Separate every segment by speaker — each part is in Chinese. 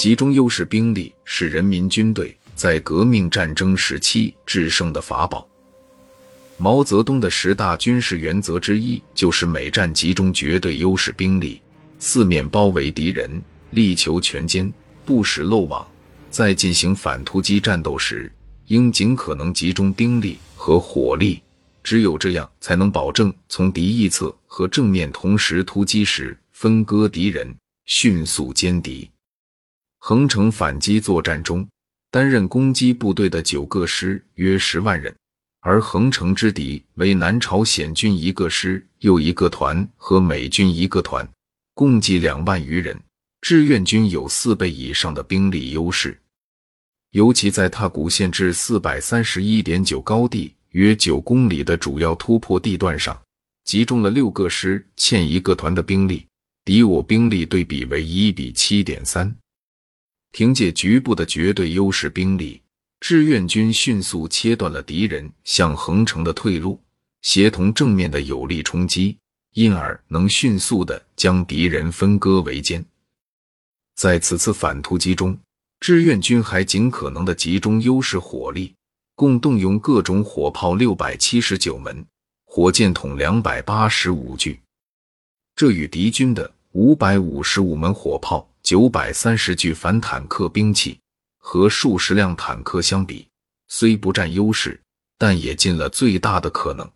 Speaker 1: 集中优势兵力是人民军队在革命战争时期制胜的法宝。毛泽东的十大军事原则之一就是每战集中绝对优势兵力，四面包围敌人，力求全歼，不使漏网。在进行反突击战斗时，应尽可能集中兵力和火力，只有这样，才能保证从敌一侧和正面同时突击时分割敌人，迅速歼敌。横城反击作战中，担任攻击部队的九个师约十万人，而横城之敌为南朝鲜军一个师又一个团和美军一个团，共计两万余人。志愿军有四倍以上的兵力优势。尤其在踏古县至四百三十一点九高地约九公里的主要突破地段上，集中了六个师欠一个团的兵力，敌我兵力对比为一比七点三。凭借局部的绝对优势兵力，志愿军迅速切断了敌人向横城的退路，协同正面的有力冲击，因而能迅速的将敌人分割围歼。在此次反突击中，志愿军还尽可能的集中优势火力，共动用各种火炮六百七十九门，火箭筒两百八十五具。这与敌军的五百五十五门火炮、九百三十具反坦克兵器和数十辆坦克相比，虽不占优势，但也尽了最大的可能。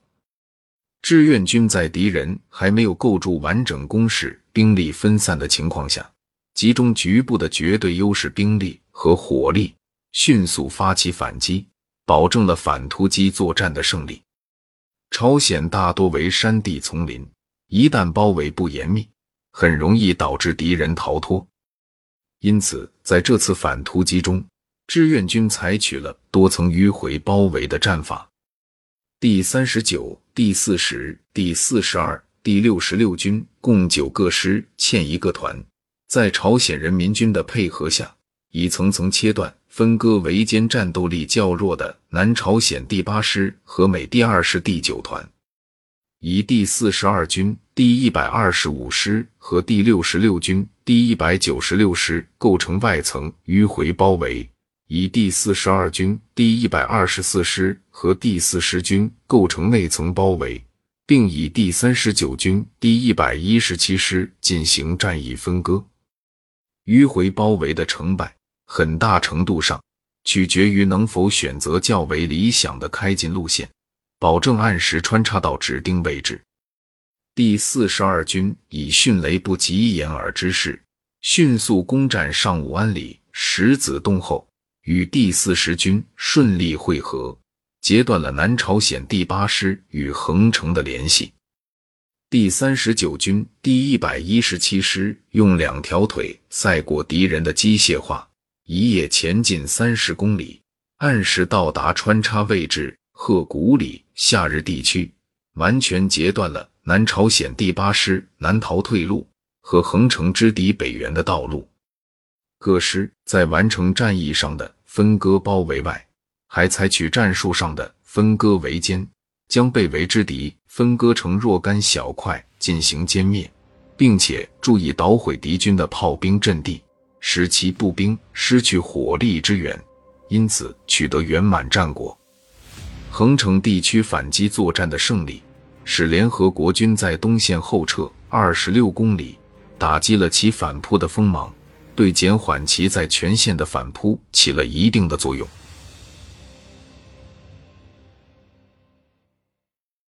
Speaker 1: 志愿军在敌人还没有构筑完整工事、兵力分散的情况下。集中局部的绝对优势兵力和火力，迅速发起反击，保证了反突击作战的胜利。朝鲜大多为山地丛林，一旦包围不严密，很容易导致敌人逃脱。因此，在这次反突击中，志愿军采取了多层迂回包围的战法。第三十九、第四十、第四十二、第六十六军共九个师，欠一个团。在朝鲜人民军的配合下，以层层切断、分割围歼战斗力较弱的南朝鲜第八师和美第二师第九团，以第四十二军第一百二十五师和第六十六军第一百九十六师构成外层迂回包围，以第四十二军第一百二十四师和第四十军构成内层包围，并以第三十九军第一百一十七师进行战役分割。迂回包围的成败，很大程度上取决于能否选择较为理想的开进路线，保证按时穿插到指定位置。第四十二军以迅雷不及掩耳之势，迅速攻占上武安里、石子洞后，与第四十军顺利会合，截断了南朝鲜第八师与横城的联系。第三十九军第一百一十七师用两条腿赛过敌人的机械化，一夜前进三十公里，按时到达穿插位置鹤谷里夏日地区，完全截断了南朝鲜第八师南逃退路和横城之敌北援的道路。各师在完成战役上的分割包围外，还采取战术上的分割围歼。将被围之敌分割成若干小块进行歼灭，并且注意捣毁敌军的炮兵阵地，使其步兵失去火力支援，因此取得圆满战果。横城地区反击作战的胜利，使联合国军在东线后撤二十六公里，打击了其反扑的锋芒，对减缓其在全线的反扑起了一定的作用。